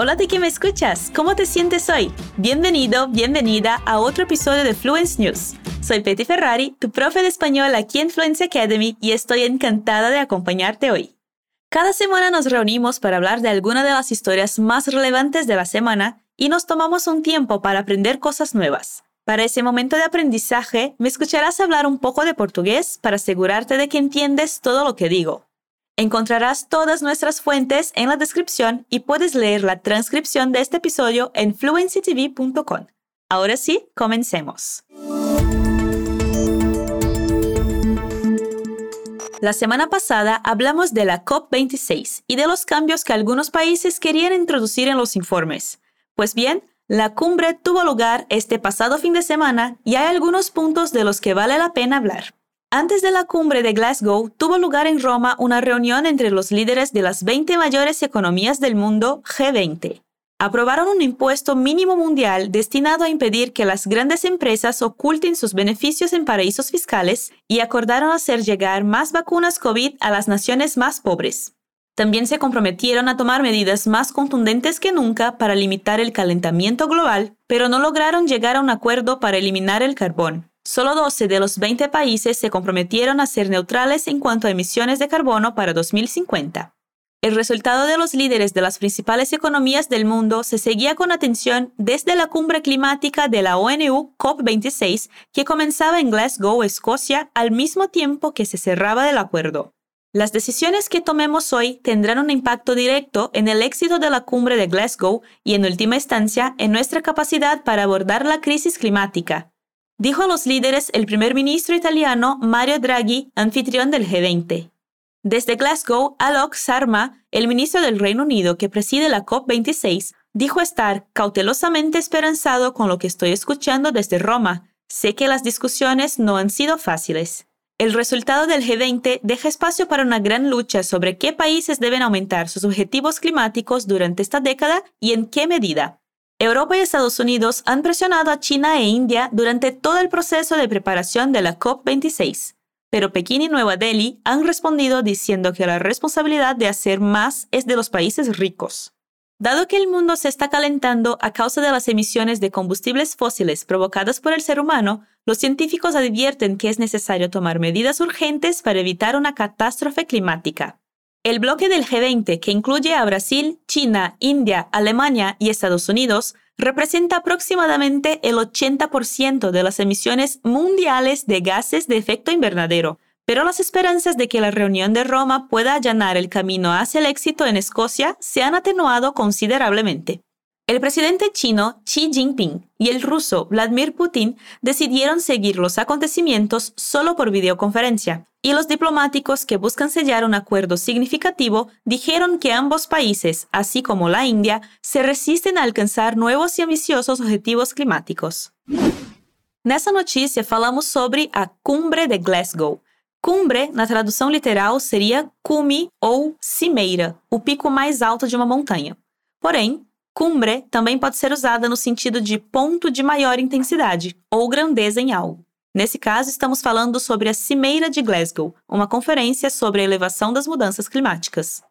Hola de que me escuchas, ¿cómo te sientes hoy? Bienvenido, bienvenida a otro episodio de Fluence News. Soy Petty Ferrari, tu profe de español aquí en Fluency Academy y estoy encantada de acompañarte hoy. Cada semana nos reunimos para hablar de alguna de las historias más relevantes de la semana y nos tomamos un tiempo para aprender cosas nuevas. Para ese momento de aprendizaje, me escucharás hablar un poco de portugués para asegurarte de que entiendes todo lo que digo. Encontrarás todas nuestras fuentes en la descripción y puedes leer la transcripción de este episodio en fluencytv.com. Ahora sí, comencemos. La semana pasada hablamos de la COP26 y de los cambios que algunos países querían introducir en los informes. Pues bien, la cumbre tuvo lugar este pasado fin de semana y hay algunos puntos de los que vale la pena hablar. Antes de la cumbre de Glasgow, tuvo lugar en Roma una reunión entre los líderes de las 20 mayores economías del mundo, G20. Aprobaron un impuesto mínimo mundial destinado a impedir que las grandes empresas oculten sus beneficios en paraísos fiscales y acordaron hacer llegar más vacunas COVID a las naciones más pobres. También se comprometieron a tomar medidas más contundentes que nunca para limitar el calentamiento global, pero no lograron llegar a un acuerdo para eliminar el carbón. Solo 12 de los 20 países se comprometieron a ser neutrales en cuanto a emisiones de carbono para 2050. El resultado de los líderes de las principales economías del mundo se seguía con atención desde la cumbre climática de la ONU COP26 que comenzaba en Glasgow, Escocia, al mismo tiempo que se cerraba el acuerdo. Las decisiones que tomemos hoy tendrán un impacto directo en el éxito de la cumbre de Glasgow y en última instancia en nuestra capacidad para abordar la crisis climática, dijo a los líderes el primer ministro italiano Mario Draghi, anfitrión del G20. Desde Glasgow, Alok Sharma, el ministro del Reino Unido que preside la COP26, dijo estar cautelosamente esperanzado con lo que estoy escuchando desde Roma. Sé que las discusiones no han sido fáciles. El resultado del G20 deja espacio para una gran lucha sobre qué países deben aumentar sus objetivos climáticos durante esta década y en qué medida. Europa y Estados Unidos han presionado a China e India durante todo el proceso de preparación de la COP26, pero Pekín y Nueva Delhi han respondido diciendo que la responsabilidad de hacer más es de los países ricos. Dado que el mundo se está calentando a causa de las emisiones de combustibles fósiles provocadas por el ser humano, los científicos advierten que es necesario tomar medidas urgentes para evitar una catástrofe climática. El bloque del G20, que incluye a Brasil, China, India, Alemania y Estados Unidos, representa aproximadamente el 80% de las emisiones mundiales de gases de efecto invernadero, pero las esperanzas de que la reunión de Roma pueda allanar el camino hacia el éxito en Escocia se han atenuado considerablemente. El presidente chino Xi Jinping y el ruso Vladimir Putin decidieron seguir los acontecimientos solo por videoconferencia, y los diplomáticos que buscan sellar un acuerdo significativo dijeron que ambos países, así como la India, se resisten a alcanzar nuevos y ambiciosos objetivos climáticos. Nessa notícia falamos sobre a Cumbre de Glasgow. Cumbre, na tradução literal, seria cume ou cimeira, o pico mais alto de uma montanha. Porém, Cumbre também pode ser usada no sentido de ponto de maior intensidade ou grandeza em algo. Nesse caso, estamos falando sobre a Cimeira de Glasgow, uma conferência sobre a elevação das mudanças climáticas.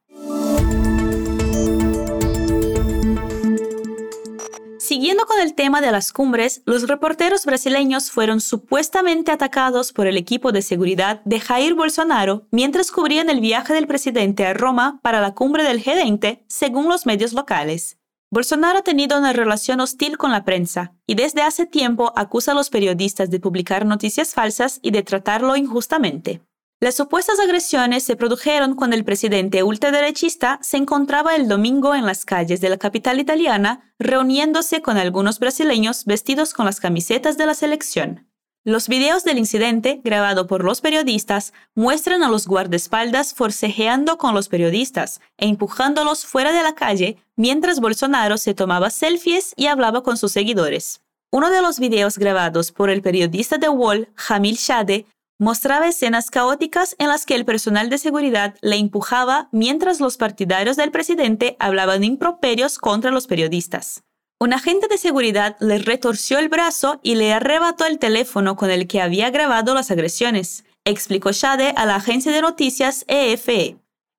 Siguiendo con el tema de las cumbres, los reporteros brasileños fueron supuestamente atacados por el equipo de seguridad de Jair Bolsonaro mientras cubrían el viaje del presidente a Roma para la cumbre del G20, según los medios locales. Bolsonaro ha tenido una relación hostil con la prensa y desde hace tiempo acusa a los periodistas de publicar noticias falsas y de tratarlo injustamente. Las supuestas agresiones se produjeron cuando el presidente ultraderechista se encontraba el domingo en las calles de la capital italiana reuniéndose con algunos brasileños vestidos con las camisetas de la selección. Los videos del incidente, grabado por los periodistas, muestran a los guardaespaldas forcejeando con los periodistas e empujándolos fuera de la calle mientras Bolsonaro se tomaba selfies y hablaba con sus seguidores. Uno de los videos grabados por el periodista de Wall, Jamil Shade, mostraba escenas caóticas en las que el personal de seguridad le empujaba mientras los partidarios del presidente hablaban improperios contra los periodistas. Un agente de seguridad le retorció el brazo y le arrebató el teléfono con el que había grabado las agresiones, explicó Shade a la agencia de noticias EFE.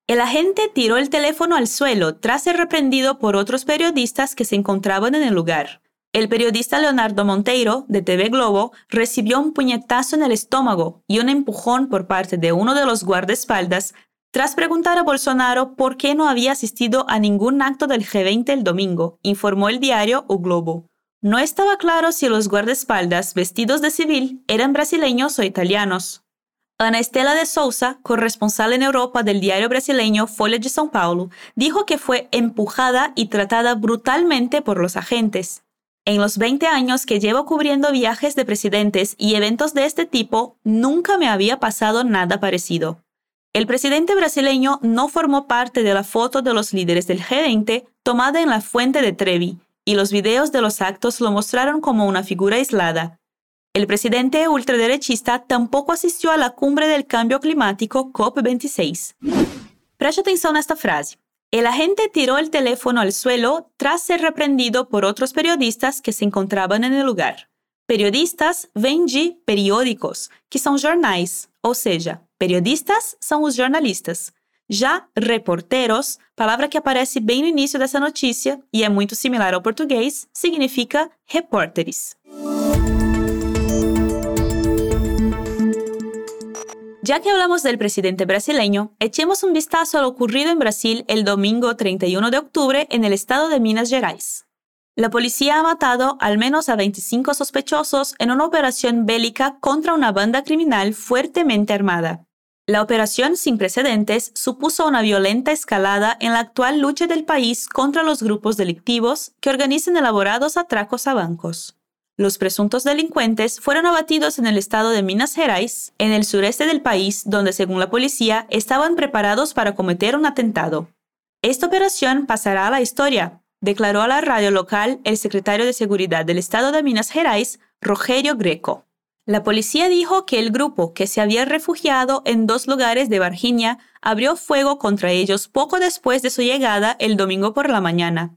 El agente tiró el teléfono al suelo tras ser reprendido por otros periodistas que se encontraban en el lugar. El periodista Leonardo Monteiro, de TV Globo, recibió un puñetazo en el estómago y un empujón por parte de uno de los guardaespaldas tras preguntar a Bolsonaro por qué no había asistido a ningún acto del G20 el domingo, informó el diario O Globo. No estaba claro si los guardaespaldas vestidos de civil eran brasileños o italianos. Ana Estela de Souza, corresponsal en Europa del diario brasileño Folha de São Paulo, dijo que fue empujada y tratada brutalmente por los agentes. En los 20 años que llevo cubriendo viajes de presidentes y eventos de este tipo, nunca me había pasado nada parecido. El presidente brasileño no formó parte de la foto de los líderes del G20 tomada en la fuente de Trevi, y los videos de los actos lo mostraron como una figura aislada, el presidente ultraderechista tampoco asistió a la cumbre del cambio climático COP26. Preste atención a esta frase. El agente tiró el teléfono al suelo tras ser reprendido por otros periodistas que se encontraban en el lugar. Periodistas vêm periódicos, que son jornais, o sea, periodistas son los jornalistas. Ya reporteros, palabra que aparece bien no inicio de esa noticia y es muy similar al portugués, significa repórteres. Ya que hablamos del presidente brasileño, echemos un vistazo a lo ocurrido en Brasil el domingo 31 de octubre en el estado de Minas Gerais. La policía ha matado al menos a 25 sospechosos en una operación bélica contra una banda criminal fuertemente armada. La operación sin precedentes supuso una violenta escalada en la actual lucha del país contra los grupos delictivos que organizan elaborados atracos a bancos. Los presuntos delincuentes fueron abatidos en el estado de Minas Gerais, en el sureste del país, donde según la policía estaban preparados para cometer un atentado. Esta operación pasará a la historia, declaró a la radio local el secretario de Seguridad del estado de Minas Gerais, Rogerio Greco. La policía dijo que el grupo, que se había refugiado en dos lugares de Virginia, abrió fuego contra ellos poco después de su llegada el domingo por la mañana.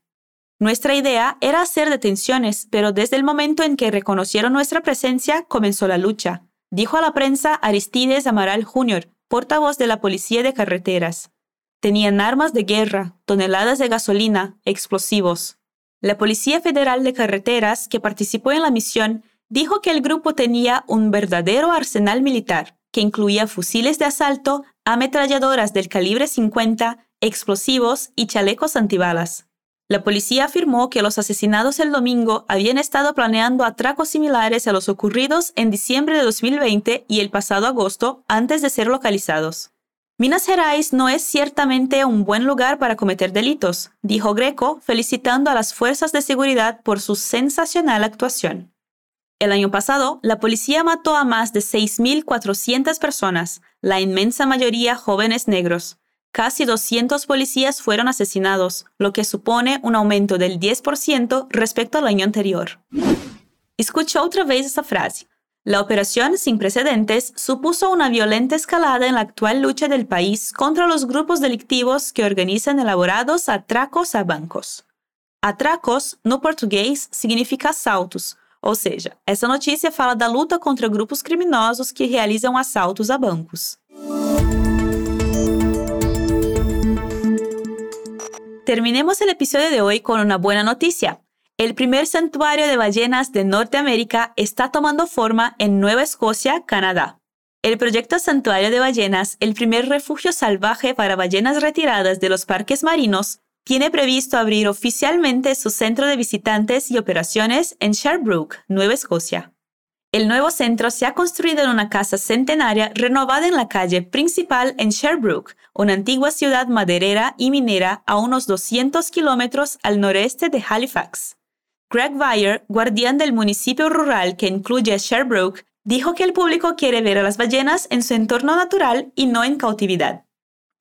Nuestra idea era hacer detenciones, pero desde el momento en que reconocieron nuestra presencia comenzó la lucha, dijo a la prensa Aristides Amaral Jr., portavoz de la Policía de Carreteras. Tenían armas de guerra, toneladas de gasolina, explosivos. La Policía Federal de Carreteras, que participó en la misión, dijo que el grupo tenía un verdadero arsenal militar, que incluía fusiles de asalto, ametralladoras del calibre 50, explosivos y chalecos antibalas. La policía afirmó que los asesinados el domingo habían estado planeando atracos similares a los ocurridos en diciembre de 2020 y el pasado agosto antes de ser localizados. Minas Gerais no es ciertamente un buen lugar para cometer delitos, dijo Greco, felicitando a las fuerzas de seguridad por su sensacional actuación. El año pasado, la policía mató a más de 6.400 personas, la inmensa mayoría jóvenes negros, Casi 200 policías fueron asesinados, lo que supone un aumento del 10% respecto al año anterior. Escucha otra vez esa frase. La operación sin precedentes supuso una violenta escalada en la actual lucha del país contra los grupos delictivos que organizan elaborados atracos a bancos. Atracos, no português, significa assaltos, ou seja, essa notícia fala da luta contra grupos criminosos que realizam assaltos a bancos. Terminemos el episodio de hoy con una buena noticia. El primer santuario de ballenas de Norteamérica está tomando forma en Nueva Escocia, Canadá. El proyecto Santuario de Ballenas, el primer refugio salvaje para ballenas retiradas de los parques marinos, tiene previsto abrir oficialmente su centro de visitantes y operaciones en Sherbrooke, Nueva Escocia. El nuevo centro se ha construido en una casa centenaria renovada en la calle principal en Sherbrooke, una antigua ciudad maderera y minera a unos 200 kilómetros al noreste de Halifax. Greg Weyer, guardián del municipio rural que incluye Sherbrooke, dijo que el público quiere ver a las ballenas en su entorno natural y no en cautividad.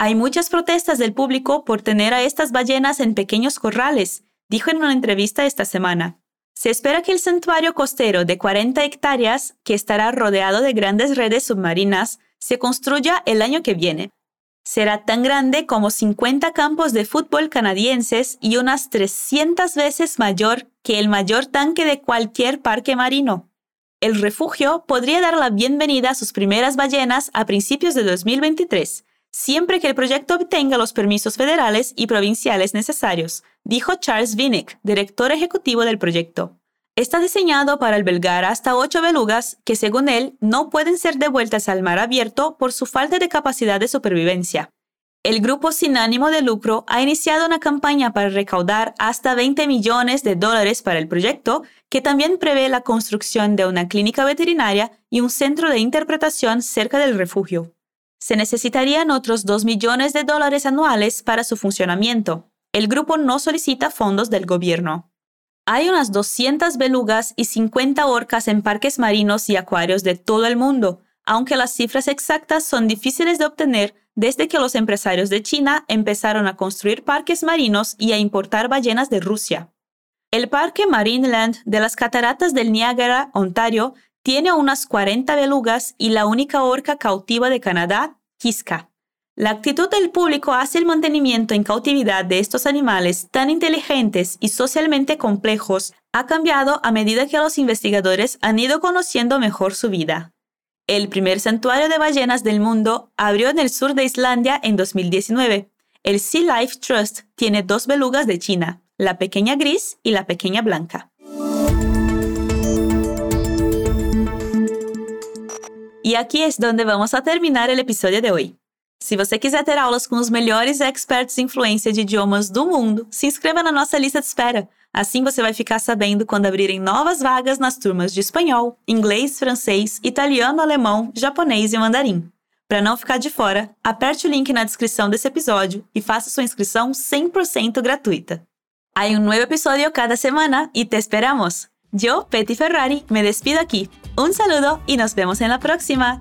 Hay muchas protestas del público por tener a estas ballenas en pequeños corrales, dijo en una entrevista esta semana. Se espera que el santuario costero de 40 hectáreas, que estará rodeado de grandes redes submarinas, se construya el año que viene. Será tan grande como 50 campos de fútbol canadienses y unas 300 veces mayor que el mayor tanque de cualquier parque marino. El refugio podría dar la bienvenida a sus primeras ballenas a principios de 2023, siempre que el proyecto obtenga los permisos federales y provinciales necesarios, dijo Charles Vinnick, director ejecutivo del proyecto. Está diseñado para albergar hasta ocho belugas que, según él, no pueden ser devueltas al mar abierto por su falta de capacidad de supervivencia. El grupo sin ánimo de lucro ha iniciado una campaña para recaudar hasta 20 millones de dólares para el proyecto, que también prevé la construcción de una clínica veterinaria y un centro de interpretación cerca del refugio. Se necesitarían otros 2 millones de dólares anuales para su funcionamiento. El grupo no solicita fondos del gobierno. Hay unas 200 belugas y 50 orcas en parques marinos y acuarios de todo el mundo, aunque las cifras exactas son difíciles de obtener desde que los empresarios de China empezaron a construir parques marinos y a importar ballenas de Rusia. El Parque Marineland de las Cataratas del Niágara, Ontario, tiene unas 40 belugas y la única orca cautiva de Canadá, Kiska. La actitud del público hacia el mantenimiento en cautividad de estos animales tan inteligentes y socialmente complejos ha cambiado a medida que los investigadores han ido conociendo mejor su vida. El primer santuario de ballenas del mundo abrió en el sur de Islandia en 2019. El Sea Life Trust tiene dos belugas de China, la pequeña gris y la pequeña blanca. Y aquí es donde vamos a terminar el episodio de hoy. Se você quiser ter aulas com os melhores experts em influência de idiomas do mundo, se inscreva na nossa lista de espera. Assim você vai ficar sabendo quando abrirem novas vagas nas turmas de espanhol, inglês, francês, italiano, alemão, japonês e mandarim. Para não ficar de fora, aperte o link na descrição desse episódio e faça sua inscrição 100% gratuita. Há um novo episódio cada semana e te esperamos. Eu, Petty Ferrari, me despido aqui. Um saludo e nos vemos na próxima.